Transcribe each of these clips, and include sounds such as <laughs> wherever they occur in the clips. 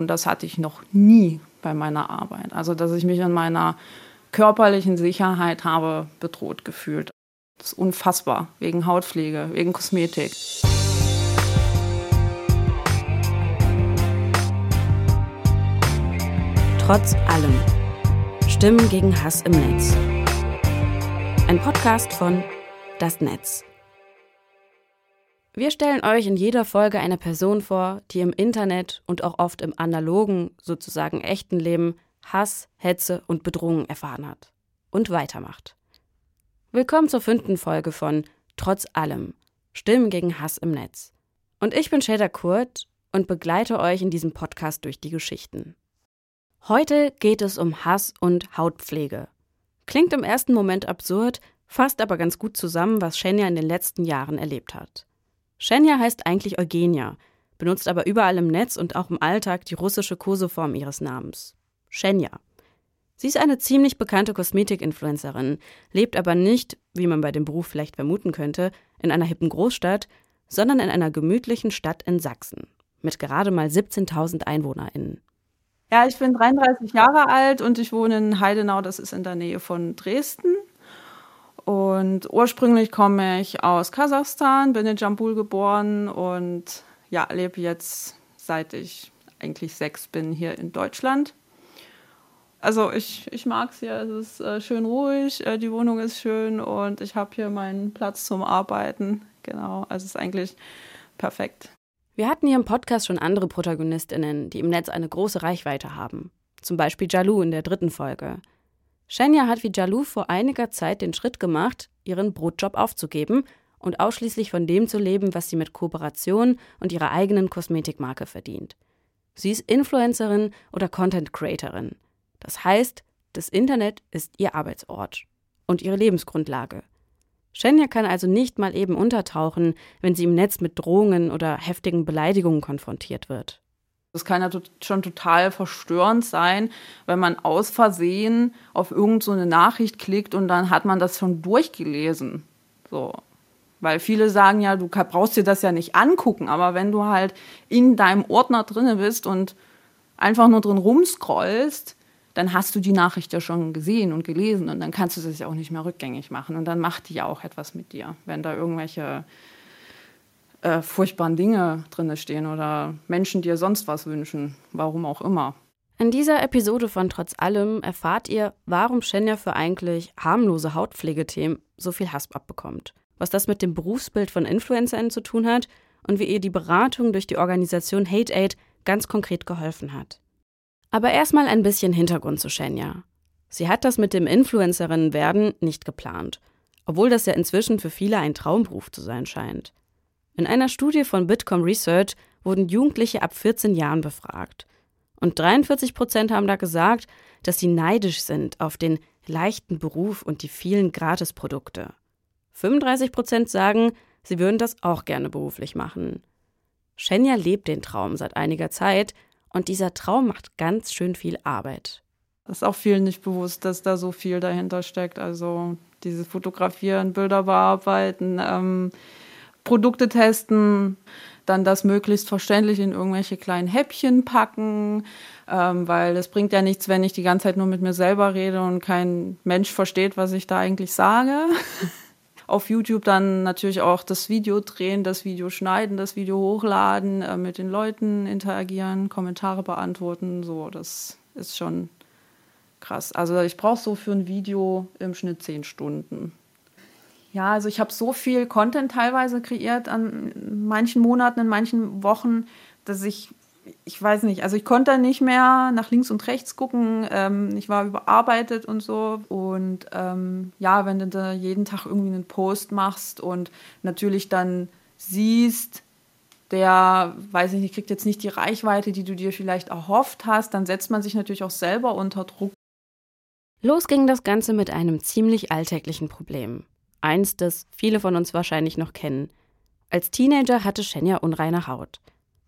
Und das hatte ich noch nie bei meiner Arbeit. Also, dass ich mich in meiner körperlichen Sicherheit habe bedroht gefühlt. Das ist unfassbar. Wegen Hautpflege, wegen Kosmetik. Trotz allem. Stimmen gegen Hass im Netz. Ein Podcast von Das Netz. Wir stellen euch in jeder Folge eine Person vor, die im Internet und auch oft im analogen, sozusagen echten Leben Hass, Hetze und Bedrohungen erfahren hat. Und weitermacht. Willkommen zur fünften Folge von Trotz allem. Stimmen gegen Hass im Netz. Und ich bin Shader Kurt und begleite euch in diesem Podcast durch die Geschichten. Heute geht es um Hass und Hautpflege. Klingt im ersten Moment absurd, fasst aber ganz gut zusammen, was Shenya in den letzten Jahren erlebt hat. Shenya heißt eigentlich Eugenia, benutzt aber überall im Netz und auch im Alltag die russische Koseform ihres Namens. Shenya. Sie ist eine ziemlich bekannte Kosmetik-Influencerin, lebt aber nicht, wie man bei dem Beruf vielleicht vermuten könnte, in einer hippen Großstadt, sondern in einer gemütlichen Stadt in Sachsen mit gerade mal 17.000 EinwohnerInnen. Ja, ich bin 33 Jahre alt und ich wohne in Heidenau, das ist in der Nähe von Dresden. Und ursprünglich komme ich aus Kasachstan, bin in Jambul geboren und ja, lebe jetzt seit ich eigentlich sechs bin hier in Deutschland. Also ich, ich mag es hier, es ist äh, schön ruhig, äh, die Wohnung ist schön und ich habe hier meinen Platz zum Arbeiten. Genau, also es ist eigentlich perfekt. Wir hatten hier im Podcast schon andere Protagonistinnen, die im Netz eine große Reichweite haben. Zum Beispiel Jalou in der dritten Folge. Shenya hat wie Jalou vor einiger Zeit den Schritt gemacht, ihren Brotjob aufzugeben und ausschließlich von dem zu leben, was sie mit Kooperation und ihrer eigenen Kosmetikmarke verdient. Sie ist Influencerin oder Content Creatorin. Das heißt, das Internet ist ihr Arbeitsort und ihre Lebensgrundlage. Shenya kann also nicht mal eben untertauchen, wenn sie im Netz mit Drohungen oder heftigen Beleidigungen konfrontiert wird. Das kann ja schon total verstörend sein, wenn man aus Versehen auf irgendeine so Nachricht klickt und dann hat man das schon durchgelesen. So. Weil viele sagen ja, du brauchst dir das ja nicht angucken, aber wenn du halt in deinem Ordner drinne bist und einfach nur drin rumscrollst, dann hast du die Nachricht ja schon gesehen und gelesen und dann kannst du das ja auch nicht mehr rückgängig machen und dann macht die ja auch etwas mit dir, wenn da irgendwelche äh, furchtbaren Dinge drin stehen oder Menschen dir sonst was wünschen, warum auch immer. In dieser Episode von Trotz allem erfahrt ihr, warum Shenya für eigentlich harmlose Hautpflegethemen so viel Hass abbekommt, was das mit dem Berufsbild von InfluencerInnen zu tun hat und wie ihr die Beratung durch die Organisation Hate Aid ganz konkret geholfen hat. Aber erstmal ein bisschen Hintergrund zu Shenya. Sie hat das mit dem Influencerinnen werden nicht geplant, obwohl das ja inzwischen für viele ein Traumberuf zu sein scheint. In einer Studie von Bitkom Research wurden Jugendliche ab 14 Jahren befragt. Und 43 Prozent haben da gesagt, dass sie neidisch sind auf den leichten Beruf und die vielen Gratisprodukte. 35 Prozent sagen, sie würden das auch gerne beruflich machen. Shenya lebt den Traum seit einiger Zeit und dieser Traum macht ganz schön viel Arbeit. Das ist auch vielen nicht bewusst, dass da so viel dahinter steckt. Also dieses Fotografieren, Bilder bearbeiten, ähm, Produkte testen, dann das möglichst verständlich in irgendwelche kleinen Häppchen packen, ähm, weil es bringt ja nichts, wenn ich die ganze Zeit nur mit mir selber rede und kein Mensch versteht, was ich da eigentlich sage. <laughs> Auf YouTube dann natürlich auch das Video drehen, das Video schneiden, das Video hochladen, äh, mit den Leuten interagieren, Kommentare beantworten, so, das ist schon krass. Also ich brauche so für ein Video im Schnitt zehn Stunden. Ja, also ich habe so viel Content teilweise kreiert an manchen Monaten, in manchen Wochen, dass ich, ich weiß nicht, also ich konnte nicht mehr nach links und rechts gucken. Ähm, ich war überarbeitet und so. Und ähm, ja, wenn du da jeden Tag irgendwie einen Post machst und natürlich dann siehst, der, weiß ich nicht, kriegt jetzt nicht die Reichweite, die du dir vielleicht erhofft hast, dann setzt man sich natürlich auch selber unter Druck. Los ging das Ganze mit einem ziemlich alltäglichen Problem. Eins, das viele von uns wahrscheinlich noch kennen. Als Teenager hatte Shenya unreine Haut.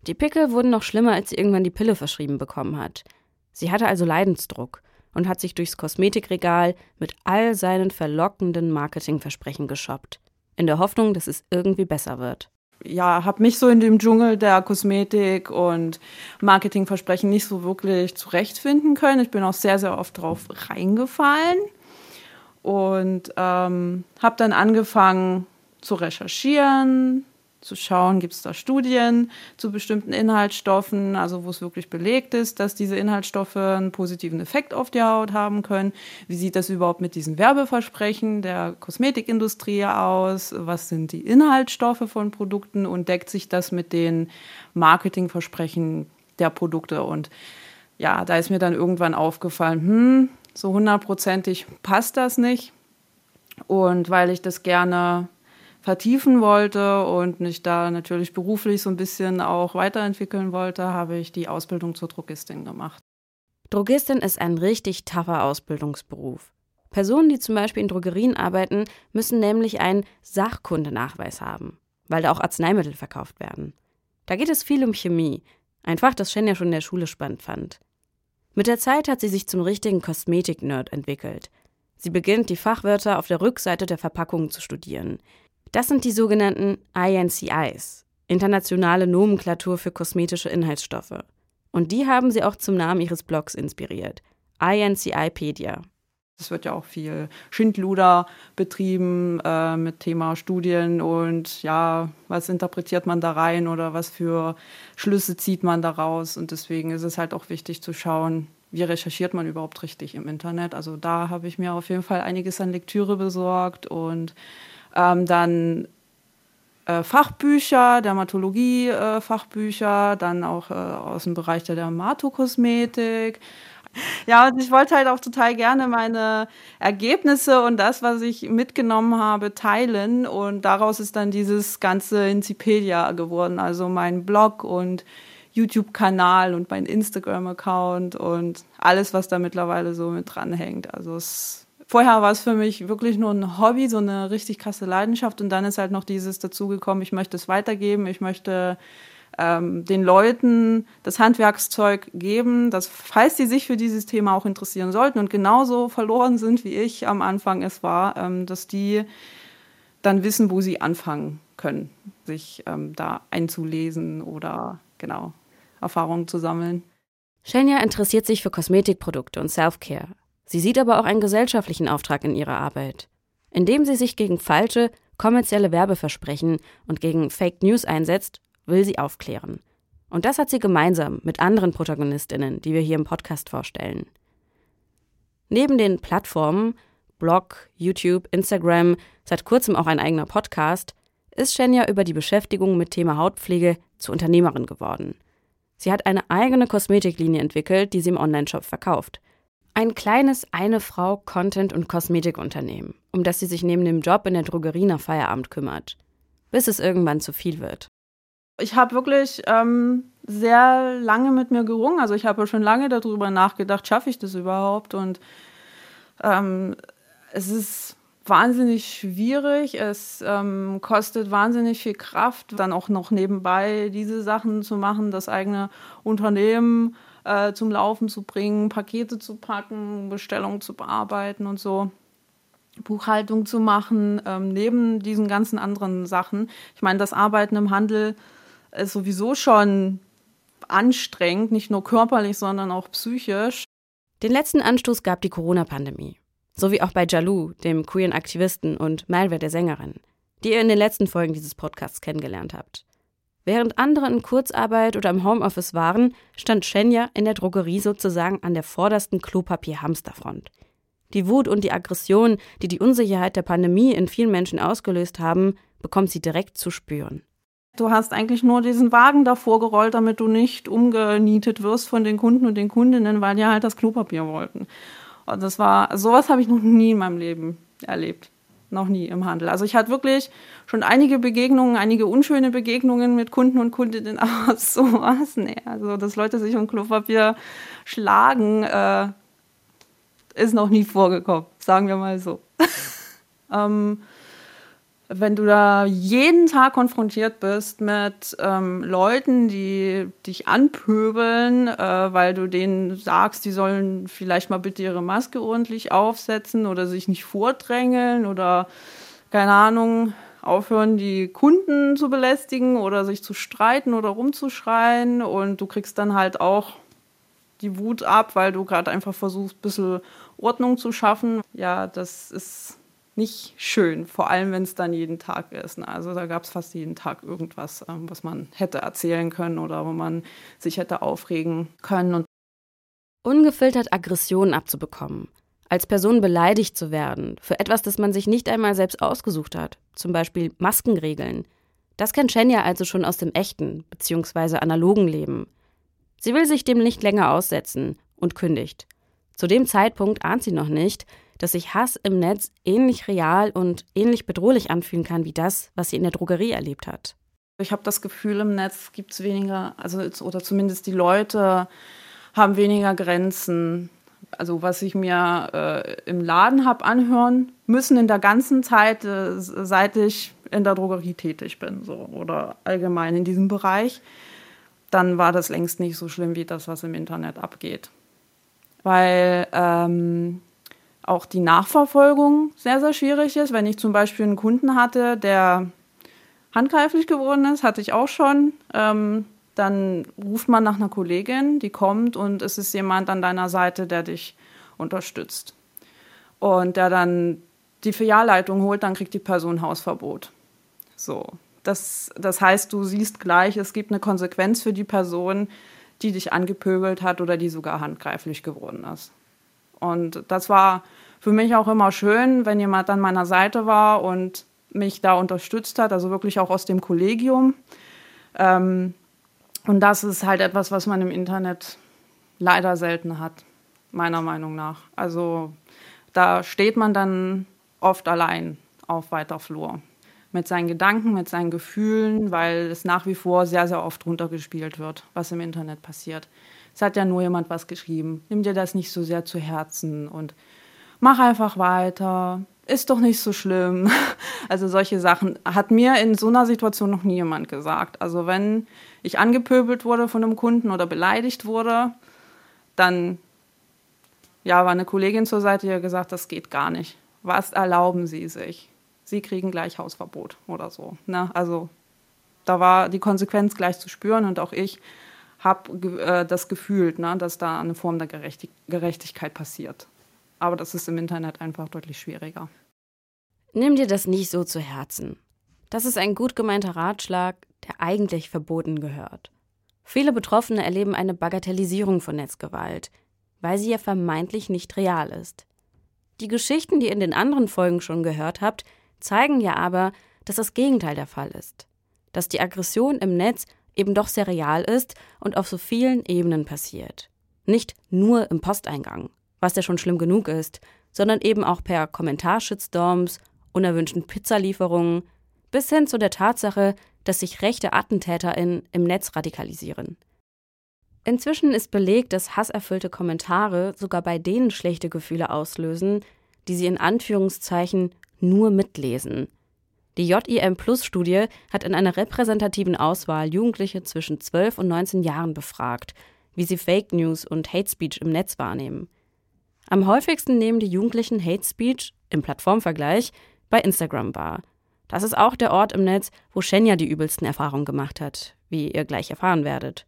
Die Pickel wurden noch schlimmer, als sie irgendwann die Pille verschrieben bekommen hat. Sie hatte also Leidensdruck und hat sich durchs Kosmetikregal mit all seinen verlockenden Marketingversprechen geshoppt, in der Hoffnung, dass es irgendwie besser wird. ja, habe mich so in dem Dschungel der Kosmetik und Marketingversprechen nicht so wirklich zurechtfinden können. Ich bin auch sehr, sehr oft drauf reingefallen und ähm, habe dann angefangen zu recherchieren, zu schauen, gibt es da Studien zu bestimmten Inhaltsstoffen, also wo es wirklich belegt ist, dass diese Inhaltsstoffe einen positiven Effekt auf die Haut haben können. Wie sieht das überhaupt mit diesen Werbeversprechen der Kosmetikindustrie aus? Was sind die Inhaltsstoffe von Produkten und deckt sich das mit den Marketingversprechen der Produkte? Und ja, da ist mir dann irgendwann aufgefallen, hm, so hundertprozentig passt das nicht. Und weil ich das gerne vertiefen wollte und mich da natürlich beruflich so ein bisschen auch weiterentwickeln wollte, habe ich die Ausbildung zur Drogistin gemacht. Drogistin ist ein richtig tougher Ausbildungsberuf. Personen, die zum Beispiel in Drogerien arbeiten, müssen nämlich einen Sachkundenachweis haben, weil da auch Arzneimittel verkauft werden. Da geht es viel um Chemie, ein Fach, das Shen ja schon in der Schule spannend fand. Mit der Zeit hat sie sich zum richtigen Kosmetik-Nerd entwickelt. Sie beginnt, die Fachwörter auf der Rückseite der Verpackungen zu studieren. Das sind die sogenannten INCIs, internationale Nomenklatur für kosmetische Inhaltsstoffe. Und die haben sie auch zum Namen ihres Blogs inspiriert. INCIpedia. Es wird ja auch viel Schindluder betrieben äh, mit Thema Studien und ja, was interpretiert man da rein oder was für Schlüsse zieht man daraus. Und deswegen ist es halt auch wichtig zu schauen, wie recherchiert man überhaupt richtig im Internet. Also da habe ich mir auf jeden Fall einiges an Lektüre besorgt und ähm, dann äh, Fachbücher, Dermatologie-Fachbücher, äh, dann auch äh, aus dem Bereich der Dermatokosmetik. <laughs> Ja, und ich wollte halt auch total gerne meine Ergebnisse und das, was ich mitgenommen habe, teilen. Und daraus ist dann dieses ganze Incipedia geworden, also mein Blog und YouTube-Kanal und mein Instagram-Account und alles, was da mittlerweile so mit dranhängt. Also es vorher war es für mich wirklich nur ein Hobby, so eine richtig krasse Leidenschaft. Und dann ist halt noch dieses dazugekommen, ich möchte es weitergeben, ich möchte ähm, den Leuten das Handwerkszeug geben, dass falls sie sich für dieses Thema auch interessieren sollten und genauso verloren sind, wie ich am Anfang es war, ähm, dass die dann wissen, wo sie anfangen können, sich ähm, da einzulesen oder genau Erfahrungen zu sammeln. Shenya interessiert sich für Kosmetikprodukte und Self-Care. Sie sieht aber auch einen gesellschaftlichen Auftrag in ihrer Arbeit. Indem sie sich gegen falsche, kommerzielle Werbeversprechen und gegen Fake News einsetzt, will sie aufklären. Und das hat sie gemeinsam mit anderen Protagonistinnen, die wir hier im Podcast vorstellen. Neben den Plattformen Blog, YouTube, Instagram, seit kurzem auch ein eigener Podcast, ist Shenya über die Beschäftigung mit Thema Hautpflege zur Unternehmerin geworden. Sie hat eine eigene Kosmetiklinie entwickelt, die sie im Onlineshop verkauft. Ein kleines Eine-Frau-Content- und Kosmetikunternehmen, um das sie sich neben dem Job in der Drogerie nach Feierabend kümmert, bis es irgendwann zu viel wird. Ich habe wirklich ähm, sehr lange mit mir gerungen. Also ich habe schon lange darüber nachgedacht, schaffe ich das überhaupt? Und ähm, es ist wahnsinnig schwierig. Es ähm, kostet wahnsinnig viel Kraft, dann auch noch nebenbei diese Sachen zu machen, das eigene Unternehmen äh, zum Laufen zu bringen, Pakete zu packen, Bestellungen zu bearbeiten und so. Buchhaltung zu machen, ähm, neben diesen ganzen anderen Sachen. Ich meine, das Arbeiten im Handel ist sowieso schon anstrengend, nicht nur körperlich, sondern auch psychisch. Den letzten Anstoß gab die Corona-Pandemie. So wie auch bei Jalou, dem queeren Aktivisten und Malware der Sängerin, die ihr in den letzten Folgen dieses Podcasts kennengelernt habt. Während andere in Kurzarbeit oder im Homeoffice waren, stand Shenya in der Drogerie sozusagen an der vordersten Klopapier-Hamsterfront. Die Wut und die Aggression, die die Unsicherheit der Pandemie in vielen Menschen ausgelöst haben, bekommt sie direkt zu spüren. Du hast eigentlich nur diesen Wagen davor gerollt, damit du nicht umgenietet wirst von den Kunden und den Kundinnen, weil die halt das Klopapier wollten. Und das war, sowas habe ich noch nie in meinem Leben erlebt noch nie im Handel. Also ich hatte wirklich schon einige Begegnungen, einige unschöne Begegnungen mit Kunden und Kundinnen, <laughs> aber sowas, nee. Also, dass Leute sich um Klopapier schlagen, äh, ist noch nie vorgekommen, sagen wir mal so. <laughs> ähm, wenn du da jeden Tag konfrontiert bist mit ähm, Leuten, die dich anpöbeln, äh, weil du denen sagst, die sollen vielleicht mal bitte ihre Maske ordentlich aufsetzen oder sich nicht vordrängeln oder keine Ahnung, aufhören, die Kunden zu belästigen oder sich zu streiten oder rumzuschreien. Und du kriegst dann halt auch die Wut ab, weil du gerade einfach versuchst, ein bisschen Ordnung zu schaffen. Ja, das ist nicht schön, vor allem wenn es dann jeden Tag ist. Ne? Also da gab es fast jeden Tag irgendwas, ähm, was man hätte erzählen können oder wo man sich hätte aufregen können. Und Ungefiltert Aggressionen abzubekommen, als Person beleidigt zu werden für etwas, das man sich nicht einmal selbst ausgesucht hat, zum Beispiel Maskenregeln. Das kennt Shenya also schon aus dem echten bzw. analogen Leben. Sie will sich dem nicht länger aussetzen und kündigt. Zu dem Zeitpunkt ahnt sie noch nicht, dass sich Hass im Netz ähnlich real und ähnlich bedrohlich anfühlen kann wie das, was sie in der Drogerie erlebt hat. Ich habe das Gefühl, im Netz gibt es weniger, also oder zumindest die Leute haben weniger Grenzen. Also was ich mir äh, im Laden habe anhören müssen in der ganzen Zeit, äh, seit ich in der Drogerie tätig bin, so oder allgemein in diesem Bereich, dann war das längst nicht so schlimm wie das, was im Internet abgeht. Weil ähm, auch die Nachverfolgung sehr, sehr schwierig ist. Wenn ich zum Beispiel einen Kunden hatte, der handgreiflich geworden ist, hatte ich auch schon. Ähm, dann ruft man nach einer Kollegin, die kommt und es ist jemand an deiner Seite, der dich unterstützt. Und der dann die Filialleitung holt, dann kriegt die Person Hausverbot. So. Das, das heißt, du siehst gleich, es gibt eine Konsequenz für die Person, die dich angepöbelt hat oder die sogar handgreiflich geworden ist. Und das war für mich auch immer schön, wenn jemand an meiner Seite war und mich da unterstützt hat, also wirklich auch aus dem Kollegium. Ähm, und das ist halt etwas, was man im Internet leider selten hat, meiner Meinung nach. Also da steht man dann oft allein auf weiter Flur mit seinen Gedanken, mit seinen Gefühlen, weil es nach wie vor sehr, sehr oft runtergespielt wird, was im Internet passiert. Es hat ja nur jemand was geschrieben. Nimm dir das nicht so sehr zu Herzen und mach einfach weiter. Ist doch nicht so schlimm. <laughs> Also solche Sachen hat mir in so einer Situation noch nie jemand gesagt. Also wenn ich angepöbelt wurde von einem Kunden oder beleidigt wurde, dann ja, war eine Kollegin zur Seite, die hat gesagt, das geht gar nicht. Was erlauben Sie sich? Sie kriegen gleich Hausverbot oder so. Ne? Also da war die Konsequenz gleich zu spüren und auch ich habe äh, das gefühlt, ne, dass da eine Form der Gerechtig Gerechtigkeit passiert. Aber das ist im Internet einfach deutlich schwieriger. Nimm dir das nicht so zu Herzen. Das ist ein gut gemeinter Ratschlag, der eigentlich verboten gehört. Viele Betroffene erleben eine Bagatellisierung von Netzgewalt, weil sie ja vermeintlich nicht real ist. Die Geschichten, die ihr in den anderen Folgen schon gehört habt, zeigen ja aber, dass das Gegenteil der Fall ist. Dass die Aggression im Netz eben doch sehr real ist und auf so vielen Ebenen passiert. Nicht nur im Posteingang, was ja schon schlimm genug ist, sondern eben auch per Kommentarshitstorms, unerwünschten Pizzalieferungen, bis hin zu der Tatsache, dass sich rechte AttentäterInnen im Netz radikalisieren. Inzwischen ist belegt, dass hasserfüllte Kommentare sogar bei denen schlechte Gefühle auslösen, die sie in Anführungszeichen nur mitlesen. Die JIM Plus Studie hat in einer repräsentativen Auswahl Jugendliche zwischen 12 und 19 Jahren befragt, wie sie Fake News und Hate Speech im Netz wahrnehmen. Am häufigsten nehmen die Jugendlichen Hate Speech im Plattformvergleich bei Instagram wahr. Das ist auch der Ort im Netz, wo Shenya die übelsten Erfahrungen gemacht hat, wie ihr gleich erfahren werdet.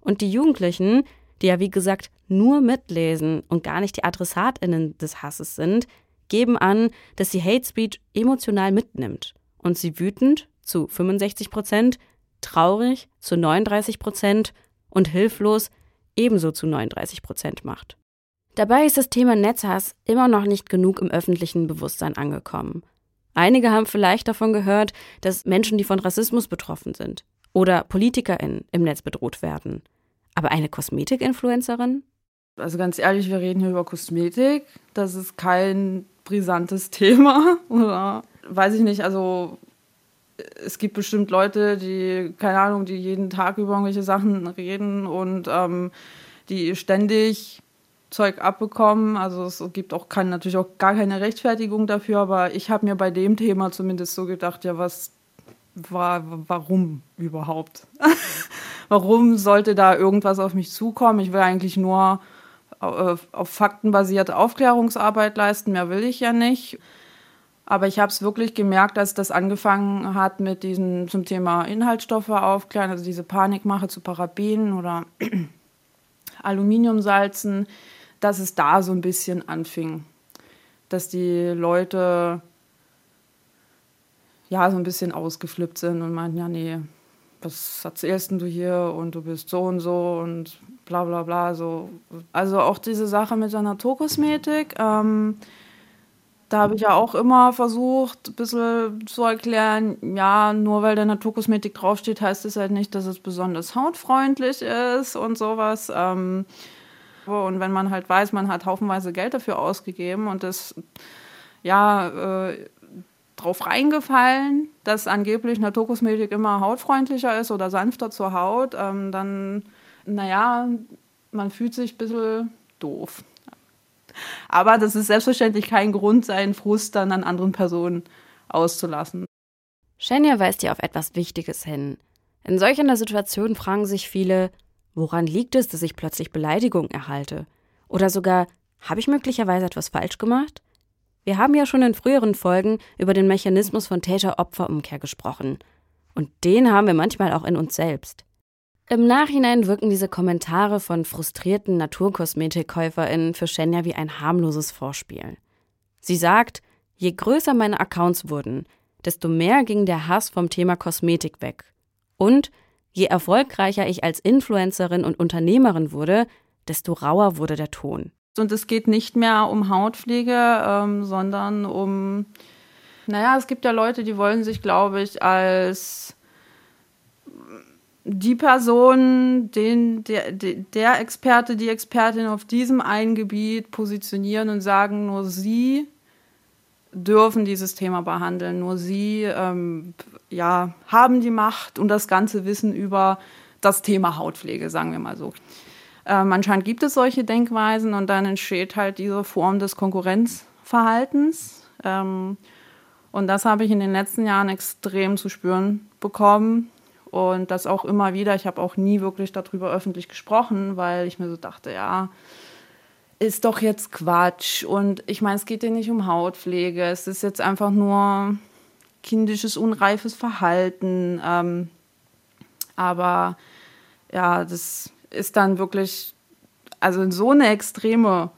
Und die Jugendlichen, die ja wie gesagt nur mitlesen und gar nicht die Adressatinnen des Hasses sind, geben an, dass sie Hate Speech emotional mitnimmt und sie wütend zu 65 Prozent, traurig zu 39 Prozent und hilflos ebenso zu 39 Prozent macht. Dabei ist das Thema Netzhass immer noch nicht genug im öffentlichen Bewusstsein angekommen. Einige haben vielleicht davon gehört, dass Menschen, die von Rassismus betroffen sind oder PolitikerInnen im Netz bedroht werden. Aber eine Kosmetik-Influencerin? Also ganz ehrlich, wir reden hier über Kosmetik. Das ist kein brisantes <laughs> Thema. Oder weiß ich nicht, also es gibt bestimmt Leute, die, keine Ahnung, die jeden Tag über irgendwelche Sachen reden und ähm, die ständig Zeug abbekommen. Also es gibt auch kein, natürlich auch gar keine Rechtfertigung dafür, aber ich habe mir bei dem Thema zumindest so gedacht, ja, was war, warum überhaupt? <laughs> warum sollte da irgendwas auf mich zukommen? Ich will eigentlich nur auf, auf faktenbasierte Aufklärungsarbeit leisten, mehr will ich ja nicht. Aber ich habe es wirklich gemerkt, dass das angefangen hat mit diesem zum Thema Inhaltsstoffe aufklären, also diese Panikmache zu Parabenen oder <clears throat> Aluminiumsalzen, dass es da so ein bisschen anfing. Dass die Leute ja so ein bisschen ausgeflippt sind und meinten, ja, nee, was erzählst du hier und du bist so und so und bla bla bla. So. Also auch diese Sache mit der Naturkosmetik. Ähm, da habe ich ja auch immer versucht, ein bisschen zu erklären, ja, nur weil da Naturkosmetik draufsteht, heißt es halt nicht, dass es besonders hautfreundlich ist und sowas. Ähm, und wenn man halt weiß, man hat haufenweise Geld dafür ausgegeben und das, ja, äh, drauf reingefallen, dass angeblich Naturkosmetik immer hautfreundlicher ist oder sanfter zur Haut, ähm, dann, naja, man fühlt sich ein bisschen doof. Aber das ist selbstverständlich kein Grund, seinen Frust dann an anderen Personen auszulassen. Shenya weist hier auf etwas Wichtiges hin. In solch einer Situation fragen sich viele, woran liegt es, dass ich plötzlich Beleidigungen erhalte? Oder sogar, habe ich möglicherweise etwas falsch gemacht? Wir haben ja schon in früheren Folgen über den Mechanismus von Täter-Opfer-Umkehr gesprochen. Und den haben wir manchmal auch in uns selbst. Im Nachhinein wirken diese Kommentare von frustrierten Naturkosmetikkäuferinnen für Shenya wie ein harmloses Vorspiel. Sie sagt, je größer meine Accounts wurden, desto mehr ging der Hass vom Thema Kosmetik weg. Und je erfolgreicher ich als Influencerin und Unternehmerin wurde, desto rauer wurde der Ton. Und es geht nicht mehr um Hautpflege, ähm, sondern um, naja, es gibt ja Leute, die wollen sich, glaube ich, als die Person, den, der, der Experte, die Expertin auf diesem einen Gebiet positionieren und sagen, nur sie dürfen dieses Thema behandeln, nur sie ähm, ja, haben die Macht und das ganze Wissen über das Thema Hautpflege, sagen wir mal so. Ähm, anscheinend gibt es solche Denkweisen und dann entsteht halt diese Form des Konkurrenzverhaltens. Ähm, und das habe ich in den letzten Jahren extrem zu spüren bekommen. Und das auch immer wieder. Ich habe auch nie wirklich darüber öffentlich gesprochen, weil ich mir so dachte, ja, ist doch jetzt Quatsch. Und ich meine, es geht ja nicht um Hautpflege. Es ist jetzt einfach nur kindisches, unreifes Verhalten. Ähm, aber ja, das ist dann wirklich, also in so eine Extreme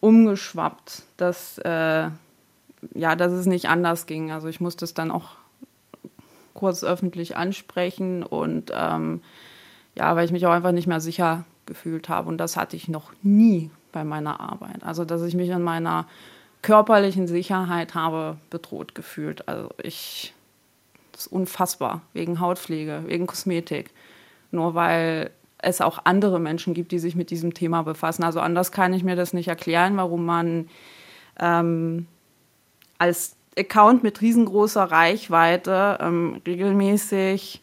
umgeschwappt, dass, äh, ja, dass es nicht anders ging. Also ich musste es dann auch kurz öffentlich ansprechen und ähm, ja, weil ich mich auch einfach nicht mehr sicher gefühlt habe. Und das hatte ich noch nie bei meiner Arbeit. Also, dass ich mich in meiner körperlichen Sicherheit habe bedroht gefühlt. Also ich, das ist unfassbar, wegen Hautpflege, wegen Kosmetik. Nur weil es auch andere Menschen gibt, die sich mit diesem Thema befassen. Also anders kann ich mir das nicht erklären, warum man ähm, als Account mit riesengroßer Reichweite ähm, regelmäßig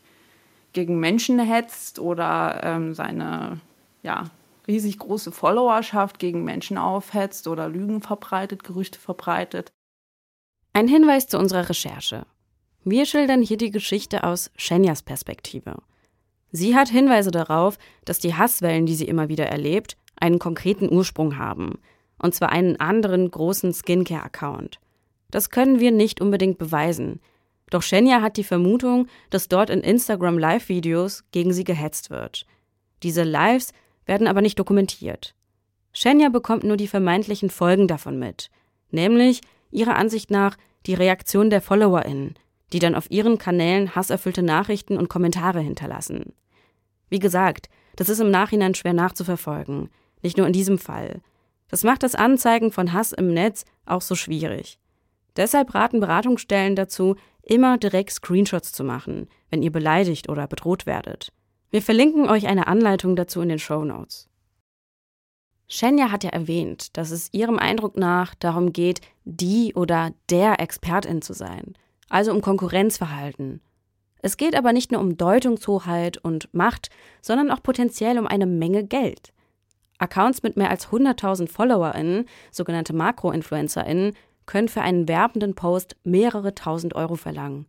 gegen Menschen hetzt oder ähm, seine ja, riesig große Followerschaft gegen Menschen aufhetzt oder Lügen verbreitet, Gerüchte verbreitet. Ein Hinweis zu unserer Recherche. Wir schildern hier die Geschichte aus Shenyas Perspektive. Sie hat Hinweise darauf, dass die Hasswellen, die sie immer wieder erlebt, einen konkreten Ursprung haben. Und zwar einen anderen großen Skincare-Account. Das können wir nicht unbedingt beweisen. Doch Shenya hat die Vermutung, dass dort in Instagram Live-Videos gegen sie gehetzt wird. Diese Lives werden aber nicht dokumentiert. Shenya bekommt nur die vermeintlichen Folgen davon mit, nämlich ihrer Ansicht nach die Reaktion der FollowerInnen, die dann auf ihren Kanälen hasserfüllte Nachrichten und Kommentare hinterlassen. Wie gesagt, das ist im Nachhinein schwer nachzuverfolgen, nicht nur in diesem Fall. Das macht das Anzeigen von Hass im Netz auch so schwierig. Deshalb raten Beratungsstellen dazu, immer direkt Screenshots zu machen, wenn ihr beleidigt oder bedroht werdet. Wir verlinken euch eine Anleitung dazu in den Show Notes. Shenya hat ja erwähnt, dass es ihrem Eindruck nach darum geht, die oder der Expertin zu sein, also um Konkurrenzverhalten. Es geht aber nicht nur um Deutungshoheit und Macht, sondern auch potenziell um eine Menge Geld. Accounts mit mehr als 100.000 FollowerInnen, sogenannte Makro-InfluencerInnen, können für einen werbenden Post mehrere tausend Euro verlangen.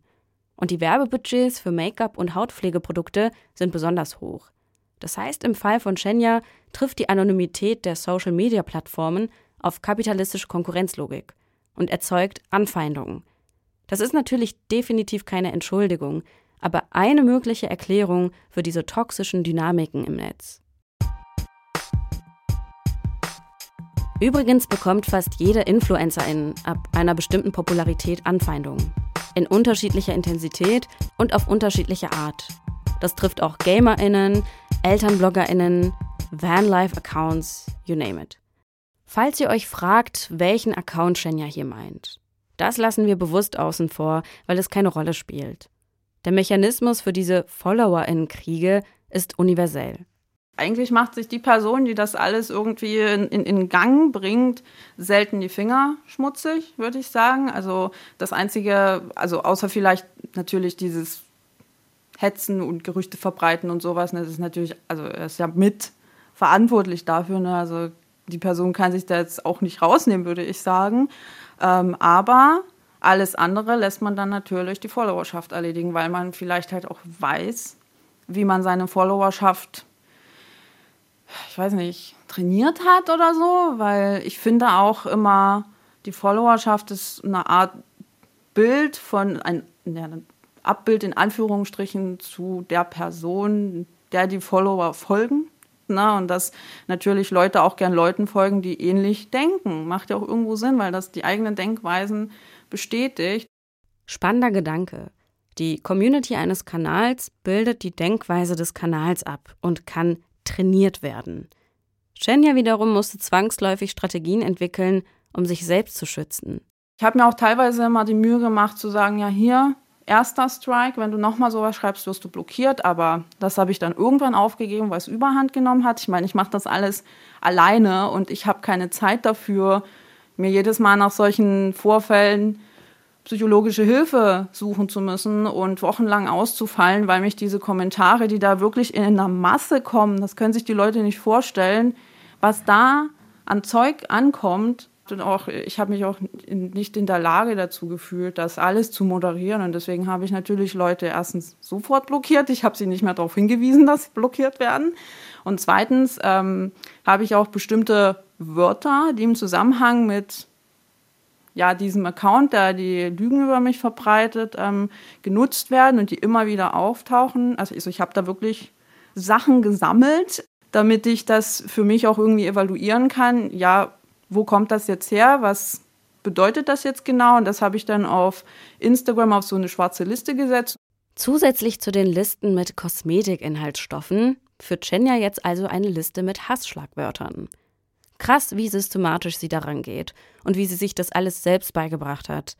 Und die Werbebudgets für Make-up und Hautpflegeprodukte sind besonders hoch. Das heißt, im Fall von Shenya trifft die Anonymität der Social-Media-Plattformen auf kapitalistische Konkurrenzlogik. und erzeugt Anfeindungen. Das ist natürlich definitiv keine Entschuldigung, aber eine mögliche Erklärung für diese toxischen Dynamiken im Netz. Übrigens bekommt fast jede Influencerin ab einer bestimmten Popularität Anfeindungen. In unterschiedlicher Intensität und auf unterschiedliche Art. Das trifft auch GamerInnen, ElternbloggerInnen, Vanlife-Accounts, you name it. Falls ihr euch fragt, welchen Account Shenya hier meint, das lassen wir bewusst außen vor, weil es keine Rolle spielt. Der Mechanismus für diese FollowerInnen-Kriege ist universell. Eigentlich macht sich die Person, die das alles irgendwie in, in, in, Gang bringt, selten die Finger schmutzig, würde ich sagen. Also das Einzige, also außer vielleicht natürlich dieses Hetzen und Gerüchte verbreiten und sowas, ne, das ist natürlich, also er ist ja mit verantwortlich dafür. Ne? Also die Person kann sich da jetzt auch nicht rausnehmen, würde ich sagen. Ähm, aber alles andere lässt man dann natürlich die Followerschaft erledigen, weil man vielleicht halt auch weiß, wie man seine Followerschaft ich weiß nicht, trainiert hat oder so, weil ich finde auch immer, die Followerschaft ist eine Art Bild von, ein, ja, ein Abbild in Anführungsstrichen zu der Person, der die Follower folgen. Na, und dass natürlich Leute auch gern Leuten folgen, die ähnlich denken. Macht ja auch irgendwo Sinn, weil das die eigenen Denkweisen bestätigt. Spannender Gedanke. Die Community eines Kanals bildet die Denkweise des Kanals ab und kann trainiert werden. Shenya wiederum musste zwangsläufig Strategien entwickeln, um sich selbst zu schützen. Ich habe mir auch teilweise immer die Mühe gemacht zu sagen, ja hier, erster Strike, wenn du nochmal sowas schreibst, wirst du blockiert. Aber das habe ich dann irgendwann aufgegeben, weil es überhand genommen hat. Ich meine, ich mache das alles alleine und ich habe keine Zeit dafür, mir jedes Mal nach solchen Vorfällen psychologische Hilfe suchen zu müssen und wochenlang auszufallen, weil mich diese Kommentare, die da wirklich in einer Masse kommen, das können sich die Leute nicht vorstellen, was da an Zeug ankommt. Und auch, ich habe mich auch nicht in der Lage dazu gefühlt, das alles zu moderieren. Und deswegen habe ich natürlich Leute erstens sofort blockiert. Ich habe sie nicht mehr darauf hingewiesen, dass sie blockiert werden. Und zweitens ähm, habe ich auch bestimmte Wörter, die im Zusammenhang mit ja, diesem Account, der die Lügen über mich verbreitet, ähm, genutzt werden und die immer wieder auftauchen. Also ich, ich habe da wirklich Sachen gesammelt, damit ich das für mich auch irgendwie evaluieren kann. Ja, wo kommt das jetzt her? Was bedeutet das jetzt genau? Und das habe ich dann auf Instagram auf so eine schwarze Liste gesetzt. Zusätzlich zu den Listen mit Kosmetikinhaltsstoffen führt Chenya jetzt also eine Liste mit Hassschlagwörtern. Krass, wie systematisch sie daran geht und wie sie sich das alles selbst beigebracht hat.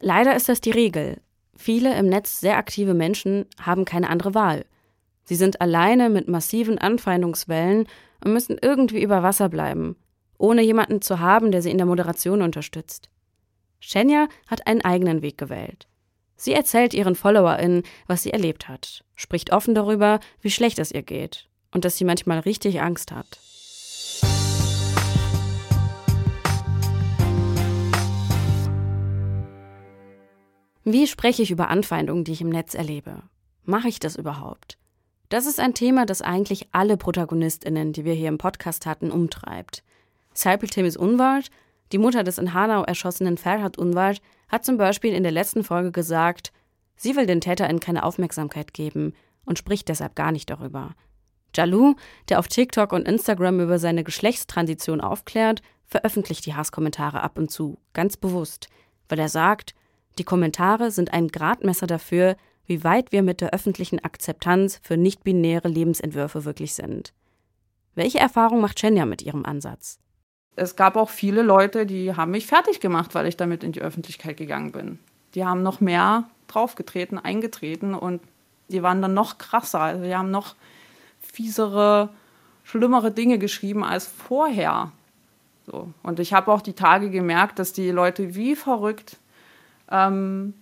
Leider ist das die Regel. Viele im Netz sehr aktive Menschen haben keine andere Wahl. Sie sind alleine mit massiven Anfeindungswellen und müssen irgendwie über Wasser bleiben, ohne jemanden zu haben, der sie in der Moderation unterstützt. Shenya hat einen eigenen Weg gewählt. Sie erzählt ihren FollowerInnen, was sie erlebt hat, spricht offen darüber, wie schlecht es ihr geht und dass sie manchmal richtig Angst hat. Wie spreche ich über Anfeindungen, die ich im Netz erlebe? Mache ich das überhaupt? Das ist ein Thema, das eigentlich alle ProtagonistInnen, die wir hier im Podcast hatten, umtreibt. Saipel Temis Unwald, die Mutter des in Hanau erschossenen Ferhat Unwald, hat zum Beispiel in der letzten Folge gesagt, sie will den TäterInnen keine Aufmerksamkeit geben und spricht deshalb gar nicht darüber. Jalou, der auf TikTok und Instagram über seine Geschlechtstransition aufklärt, veröffentlicht die Hasskommentare ab und zu, ganz bewusst, weil er sagt, die Kommentare sind ein Gradmesser dafür, wie weit wir mit der öffentlichen Akzeptanz für nicht-binäre Lebensentwürfe wirklich sind. Welche Erfahrung macht Shenya mit ihrem Ansatz? Es gab auch viele Leute, die haben mich fertig gemacht, weil ich damit in die Öffentlichkeit gegangen bin. Die haben noch mehr draufgetreten, eingetreten und die waren dann noch krasser. Also die haben noch fiesere, schlimmere Dinge geschrieben als vorher. So. Und ich habe auch die Tage gemerkt, dass die Leute wie verrückt ähm,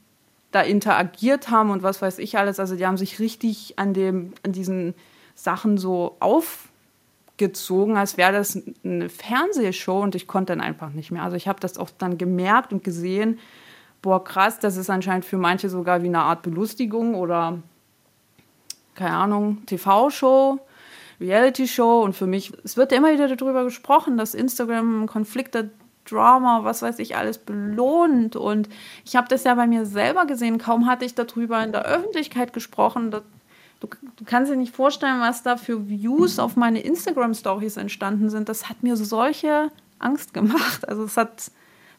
da interagiert haben und was weiß ich alles. Also die haben sich richtig an, dem, an diesen Sachen so aufgezogen, als wäre das eine Fernsehshow und ich konnte dann einfach nicht mehr. Also ich habe das auch dann gemerkt und gesehen, boah krass, das ist anscheinend für manche sogar wie eine Art Belustigung oder keine Ahnung, TV-Show. Reality-Show und für mich, es wird ja immer wieder darüber gesprochen, dass Instagram ein Konflikt Drama, was weiß ich, alles belohnt. Und ich habe das ja bei mir selber gesehen. Kaum hatte ich darüber in der Öffentlichkeit gesprochen. du, du kannst dir nicht vorstellen, was da für Views auf meine Instagram-Stories entstanden sind. Das hat mir solche Angst gemacht. Also es hat,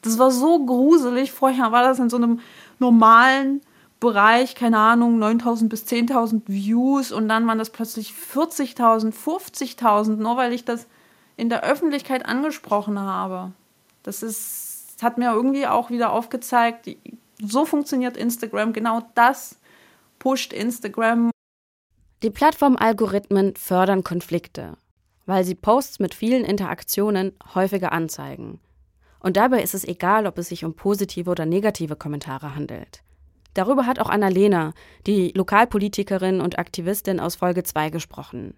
das war so gruselig. Vorher war das in so einem normalen Bereich, keine Ahnung, 9000 bis 10.000 Views und dann waren das plötzlich 40.000, 50.000, nur weil ich das in der Öffentlichkeit angesprochen habe. Das ist, hat mir irgendwie auch wieder aufgezeigt, so funktioniert Instagram, genau das pusht Instagram. Die Plattformalgorithmen fördern Konflikte, weil sie Posts mit vielen Interaktionen häufiger anzeigen. Und dabei ist es egal, ob es sich um positive oder negative Kommentare handelt. Darüber hat auch Annalena, die Lokalpolitikerin und Aktivistin aus Folge 2, gesprochen.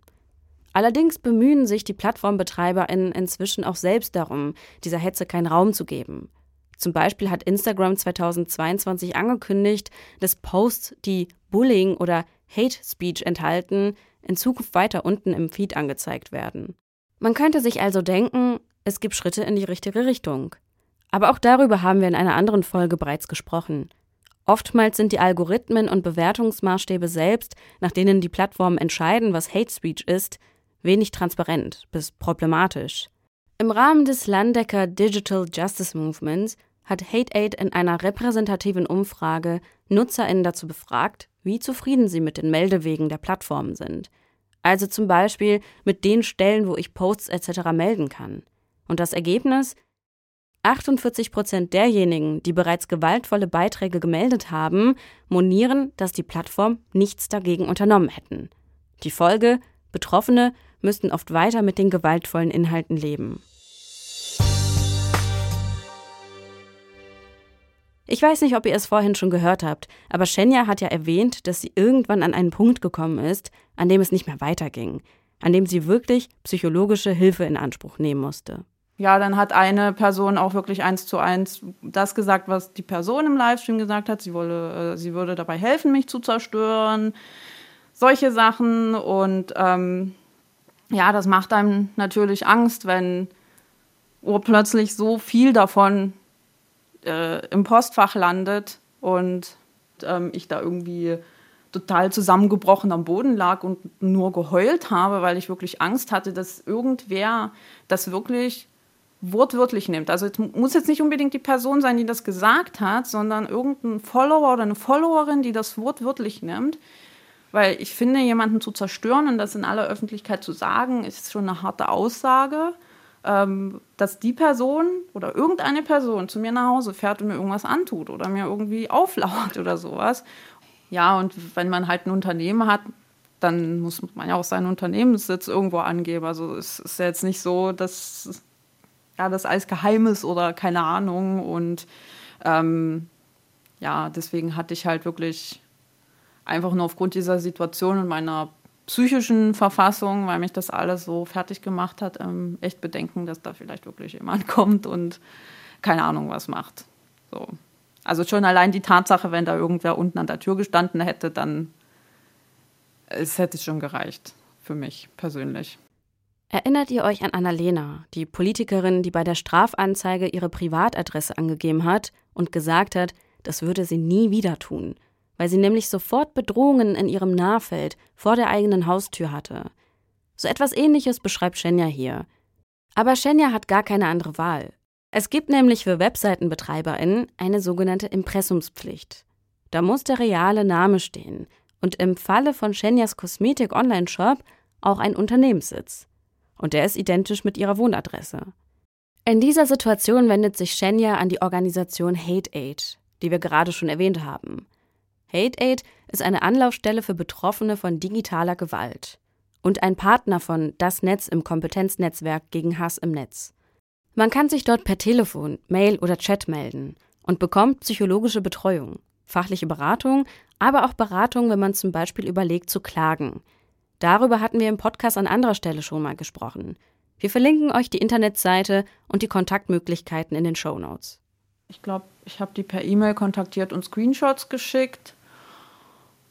Allerdings bemühen sich die PlattformbetreiberInnen inzwischen auch selbst darum, dieser Hetze keinen Raum zu geben. Zum Beispiel hat Instagram 2022 angekündigt, dass Posts, die Bullying oder Hate Speech enthalten, in Zukunft weiter unten im Feed angezeigt werden. Man könnte sich also denken, es gibt Schritte in die richtige Richtung. Aber auch darüber haben wir in einer anderen Folge bereits gesprochen. Oftmals sind die Algorithmen und Bewertungsmaßstäbe selbst, nach denen die Plattformen entscheiden, was Hate Speech ist, wenig transparent bis problematisch. Im Rahmen des Landecker Digital Justice Movements hat HateAid in einer repräsentativen Umfrage NutzerInnen dazu befragt, wie zufrieden sie mit den Meldewegen der Plattformen sind. Also zum Beispiel mit den Stellen, wo ich Posts etc. melden kann. Und das Ergebnis? 48 Prozent derjenigen, die bereits gewaltvolle Beiträge gemeldet haben, monieren, dass die Plattform nichts dagegen unternommen hätten. Die Folge: Betroffene müssten oft weiter mit den gewaltvollen Inhalten leben. Ich weiß nicht, ob ihr es vorhin schon gehört habt, aber Shenya hat ja erwähnt, dass sie irgendwann an einen Punkt gekommen ist, an dem es nicht mehr weiterging, an dem sie wirklich psychologische Hilfe in Anspruch nehmen musste ja, dann hat eine Person auch wirklich eins zu eins das gesagt, was die Person im Livestream gesagt hat. Sie, wolle, äh, sie würde dabei helfen, mich zu zerstören. Solche Sachen. Und ähm, ja, das macht einem natürlich Angst, wenn plötzlich so viel davon äh, im Postfach landet und ähm, ich da irgendwie total zusammengebrochen am Boden lag und nur geheult habe, weil ich wirklich Angst hatte, dass irgendwer das wirklich wortwörtlich nimmt. Also es muss jetzt nicht unbedingt die Person sein, die das gesagt hat, sondern irgendein Follower oder eine Followerin, die das wortwörtlich nimmt. Weil ich finde, jemanden zu zerstören und das in aller Öffentlichkeit zu sagen, ist schon eine harte Aussage. Ähm, dass die Person oder irgendeine Person zu mir nach Hause fährt und mir irgendwas antut oder mir irgendwie auflauert oder sowas. Ja, und wenn man halt ein Unternehmen hat, dann muss man ja auch seinen Unternehmenssitz irgendwo angeben. Also es ist ja jetzt nicht so, dass ja, das alles geheim ist oder keine Ahnung. Und ähm, ja, deswegen hatte ich halt wirklich einfach nur aufgrund dieser Situation und meiner psychischen Verfassung, weil mich das alles so fertig gemacht hat, ähm, echt Bedenken, dass da vielleicht wirklich jemand <laughs> kommt und keine Ahnung was macht. So. Also schon allein die Tatsache, wenn da irgendwer unten an der Tür gestanden hätte, dann es hätte schon gereicht für mich persönlich. Erinnert ihr euch an Annalena, die Politikerin, die bei der Strafanzeige ihre Privatadresse angegeben hat und gesagt hat, das würde sie nie wieder tun, weil sie nämlich sofort Bedrohungen in ihrem Nahfeld vor der eigenen Haustür hatte. So etwas ähnliches beschreibt Shenya hier. Aber Shenya hat gar keine andere Wahl. Es gibt nämlich für WebseitenbetreiberInnen eine sogenannte Impressumspflicht. Da muss der reale Name stehen und im Falle von Shenyas Kosmetik Online-Shop auch ein Unternehmenssitz und der ist identisch mit ihrer Wohnadresse. In dieser Situation wendet sich Shenya an die Organisation HateAid, die wir gerade schon erwähnt haben. HateAid ist eine Anlaufstelle für Betroffene von digitaler Gewalt und ein Partner von Das Netz im Kompetenznetzwerk gegen Hass im Netz. Man kann sich dort per Telefon, Mail oder Chat melden und bekommt psychologische Betreuung, fachliche Beratung, aber auch Beratung, wenn man zum Beispiel überlegt zu klagen, Darüber hatten wir im Podcast an anderer Stelle schon mal gesprochen. Wir verlinken euch die Internetseite und die Kontaktmöglichkeiten in den Show Notes. Ich glaube, ich habe die per E-Mail kontaktiert und Screenshots geschickt.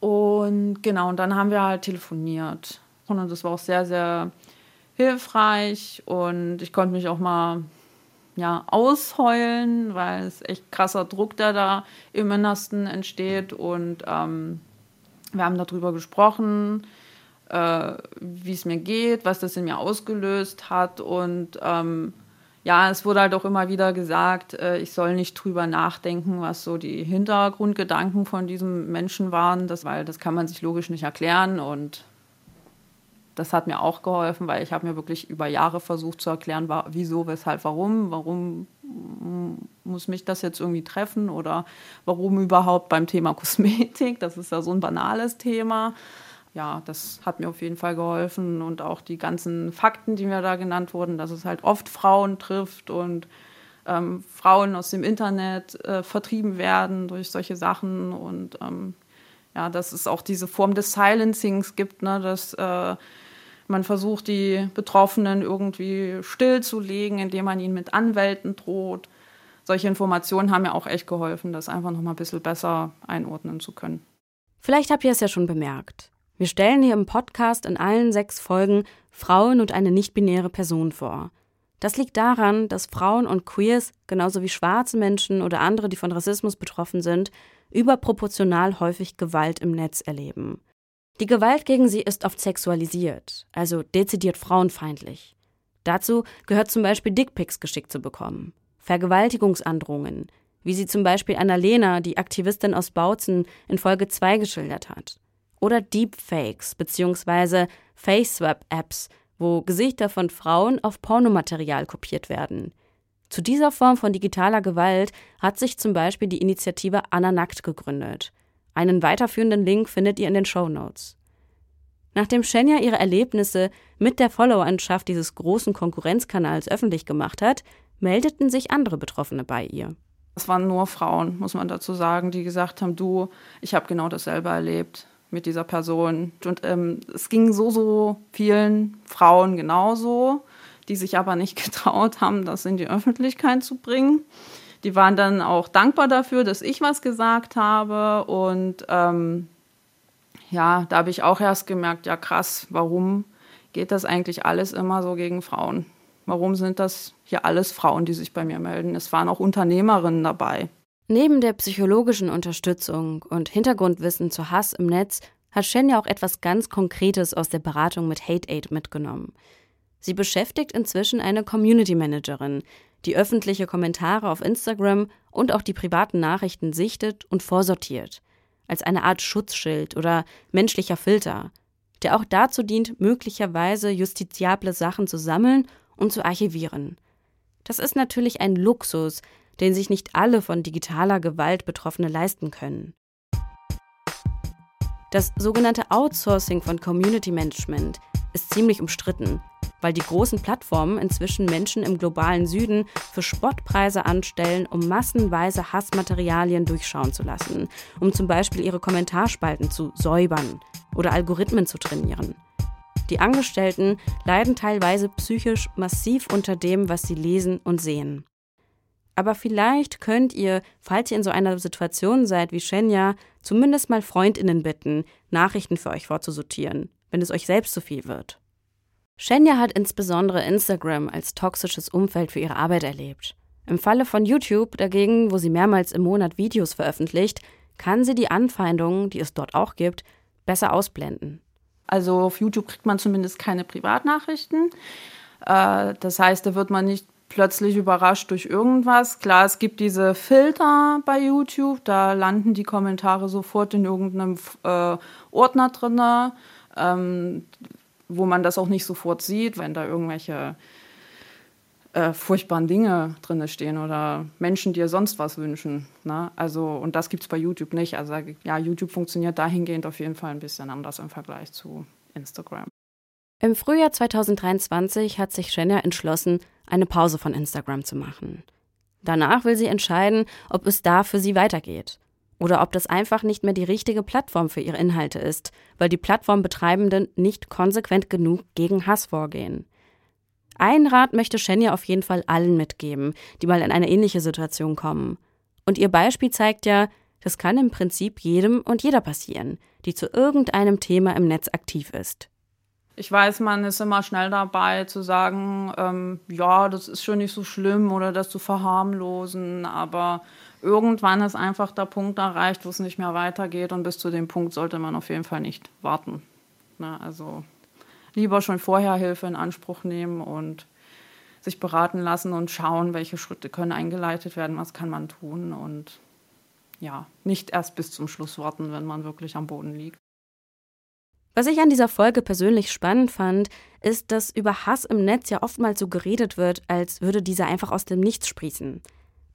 Und genau, und dann haben wir halt telefoniert. Und das war auch sehr, sehr hilfreich. Und ich konnte mich auch mal ja, ausheulen, weil es echt krasser Druck, der da im Innersten entsteht. Und ähm, wir haben darüber gesprochen, äh, wie es mir geht, was das in mir ausgelöst hat. Und ähm, ja, es wurde halt auch immer wieder gesagt, äh, ich soll nicht drüber nachdenken, was so die Hintergrundgedanken von diesem Menschen waren, das, weil das kann man sich logisch nicht erklären. Und das hat mir auch geholfen, weil ich habe mir wirklich über Jahre versucht zu erklären, wieso, weshalb, warum, warum muss mich das jetzt irgendwie treffen oder warum überhaupt beim Thema <laughs> Kosmetik. Das ist ja so ein banales Thema. Ja, das hat mir auf jeden Fall geholfen und auch die ganzen Fakten, die mir da genannt wurden, dass es halt oft Frauen trifft und ähm, Frauen aus dem Internet äh, vertrieben werden durch solche Sachen und ähm, ja, dass es auch diese Form des Silencings gibt, ne, dass äh, man versucht, die Betroffenen irgendwie stillzulegen, indem man ihnen mit Anwälten droht. Solche Informationen haben mir auch echt geholfen, das einfach noch mal ein bisschen besser einordnen zu können. Vielleicht habt ihr es ja schon bemerkt. Wir stellen hier im Podcast in allen sechs Folgen Frauen und eine nicht-binäre Person vor. Das liegt daran, dass Frauen und Queers, genauso wie schwarze Menschen oder andere, die von Rassismus betroffen sind, überproportional häufig Gewalt im Netz erleben. Die Gewalt gegen sie ist oft sexualisiert, also dezidiert frauenfeindlich. Dazu gehört zum Beispiel Dickpics geschickt zu bekommen, Vergewaltigungsandrohungen, wie sie zum Beispiel Annalena, die Aktivistin aus Bautzen, in Folge 2 geschildert hat. Oder Deepfakes bzw. Face-Swap-Apps, wo Gesichter von Frauen auf Pornomaterial kopiert werden. Zu dieser Form von digitaler Gewalt hat sich zum Beispiel die Initiative Anna Nackt gegründet. Einen weiterführenden Link findet ihr in den Show Notes. Nachdem Shenya ihre Erlebnisse mit der Followerschaft dieses großen Konkurrenzkanals öffentlich gemacht hat, meldeten sich andere Betroffene bei ihr. Es waren nur Frauen, muss man dazu sagen, die gesagt haben, du, ich habe genau dasselbe erlebt mit dieser Person. Und ähm, es ging so, so vielen Frauen genauso, die sich aber nicht <laughs> getraut haben, das in die Öffentlichkeit zu bringen. Die waren dann auch dankbar dafür, dass ich was gesagt habe. Und ähm, ja, da habe ich auch erst gemerkt, ja krass, warum geht das eigentlich alles immer so gegen Frauen? Warum sind das hier alles Frauen, die sich bei mir melden? Es waren auch Unternehmerinnen dabei. Neben der psychologischen Unterstützung und Hintergrundwissen zu Hass im Netz hat Shenya auch etwas ganz Konkretes aus der Beratung mit Hate Aid mitgenommen. Sie beschäftigt inzwischen eine Community Managerin, die öffentliche Kommentare auf Instagram und auch die privaten Nachrichten sichtet und vorsortiert, als eine Art Schutzschild oder menschlicher Filter, der auch dazu dient, möglicherweise justiziable Sachen zu sammeln und zu archivieren. Das ist natürlich ein Luxus, den sich nicht alle von digitaler Gewalt Betroffene leisten können. Das sogenannte Outsourcing von Community Management ist ziemlich umstritten weil die großen Plattformen inzwischen Menschen im globalen Süden für Spottpreise anstellen, um massenweise Hassmaterialien durchschauen zu lassen, um zum Beispiel ihre Kommentarspalten zu säubern oder Algorithmen zu trainieren. Die Angestellten leiden teilweise psychisch massiv unter dem, was sie lesen und sehen. Aber vielleicht könnt ihr, falls ihr in so einer Situation seid wie Shenya, zumindest mal Freundinnen bitten, Nachrichten für euch vorzusortieren, wenn es euch selbst zu viel wird. Shenya hat insbesondere Instagram als toxisches Umfeld für ihre Arbeit erlebt. Im Falle von YouTube dagegen, wo sie mehrmals im Monat Videos veröffentlicht, kann sie die Anfeindungen, die es dort auch gibt, besser ausblenden. Also auf YouTube kriegt man zumindest keine Privatnachrichten. Äh, das heißt, da wird man nicht plötzlich überrascht durch irgendwas. Klar, es gibt diese Filter bei YouTube, da landen die Kommentare sofort in irgendeinem äh, Ordner drin. Ähm, wo man das auch nicht sofort sieht, wenn da irgendwelche äh, furchtbaren Dinge drin stehen oder Menschen dir sonst was wünschen. Ne? Also, und das gibt es bei YouTube nicht. Also ja, YouTube funktioniert dahingehend auf jeden Fall ein bisschen anders im Vergleich zu Instagram. Im Frühjahr 2023 hat sich Shenya entschlossen, eine Pause von Instagram zu machen. Danach will sie entscheiden, ob es da für sie weitergeht oder ob das einfach nicht mehr die richtige Plattform für ihre Inhalte ist, weil die Plattformbetreibenden nicht konsequent genug gegen Hass vorgehen. Ein Rat möchte Shenya auf jeden Fall allen mitgeben, die mal in eine ähnliche Situation kommen. Und ihr Beispiel zeigt ja, das kann im Prinzip jedem und jeder passieren, die zu irgendeinem Thema im Netz aktiv ist. Ich weiß, man ist immer schnell dabei zu sagen, ähm, ja, das ist schon nicht so schlimm oder das zu verharmlosen, aber irgendwann ist einfach der Punkt erreicht, wo es nicht mehr weitergeht und bis zu dem Punkt sollte man auf jeden Fall nicht warten. Na, also lieber schon vorher Hilfe in Anspruch nehmen und sich beraten lassen und schauen, welche Schritte können eingeleitet werden, was kann man tun und ja, nicht erst bis zum Schluss warten, wenn man wirklich am Boden liegt. Was ich an dieser Folge persönlich spannend fand, ist, dass über Hass im Netz ja oftmals so geredet wird, als würde dieser einfach aus dem Nichts sprießen.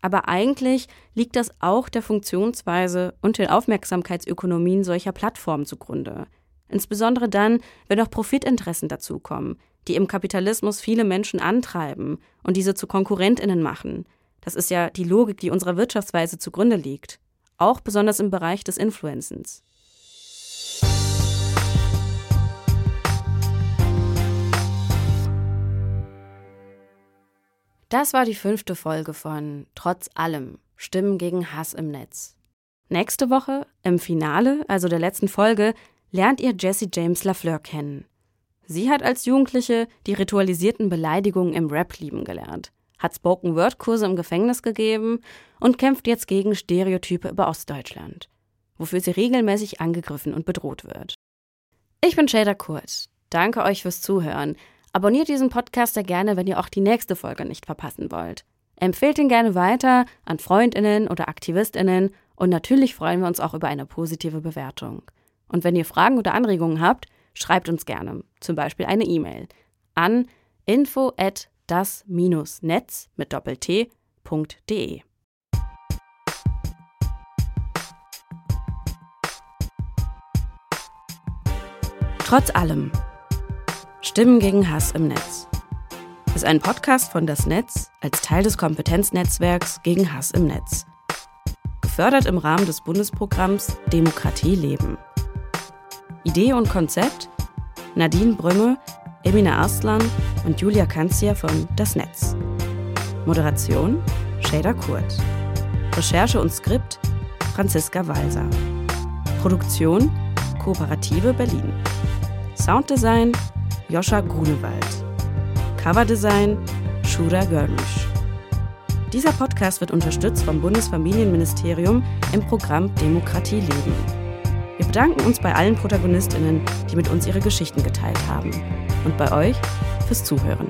Aber eigentlich liegt das auch der Funktionsweise und den Aufmerksamkeitsökonomien solcher Plattformen zugrunde. Insbesondere dann, wenn auch Profitinteressen dazukommen, die im Kapitalismus viele Menschen antreiben und diese zu Konkurrentinnen machen. Das ist ja die Logik, die unserer Wirtschaftsweise zugrunde liegt. Auch besonders im Bereich des Influencens. Das war die fünfte Folge von Trotz allem Stimmen gegen Hass im Netz. Nächste Woche, im Finale, also der letzten Folge, lernt ihr Jessie James LaFleur kennen. Sie hat als Jugendliche die ritualisierten Beleidigungen im Rap lieben gelernt, hat Spoken-Word-Kurse im Gefängnis gegeben und kämpft jetzt gegen Stereotype über Ostdeutschland, wofür sie regelmäßig angegriffen und bedroht wird. Ich bin Shader Kurt. Danke euch fürs Zuhören. Abonniert diesen Podcast sehr gerne, wenn ihr auch die nächste Folge nicht verpassen wollt. Empfehlt ihn gerne weiter an Freundinnen oder Aktivistinnen und natürlich freuen wir uns auch über eine positive Bewertung. Und wenn ihr Fragen oder Anregungen habt, schreibt uns gerne, zum Beispiel eine E-Mail an info at das-netz mit doppelt-t.de. Trotz allem Stimmen gegen Hass im Netz ist ein Podcast von Das Netz als Teil des Kompetenznetzwerks gegen Hass im Netz. Gefördert im Rahmen des Bundesprogramms Demokratie leben. Idee und Konzept Nadine Brümme, Emina Arslan und Julia Kanzia von Das Netz. Moderation Shader Kurt. Recherche und Skript Franziska Walser. Produktion Kooperative Berlin. Sounddesign Joscha Grunewald. Coverdesign Shuda Görmisch. Dieser Podcast wird unterstützt vom Bundesfamilienministerium im Programm Demokratie leben. Wir bedanken uns bei allen Protagonistinnen, die mit uns ihre Geschichten geteilt haben. Und bei euch fürs Zuhören.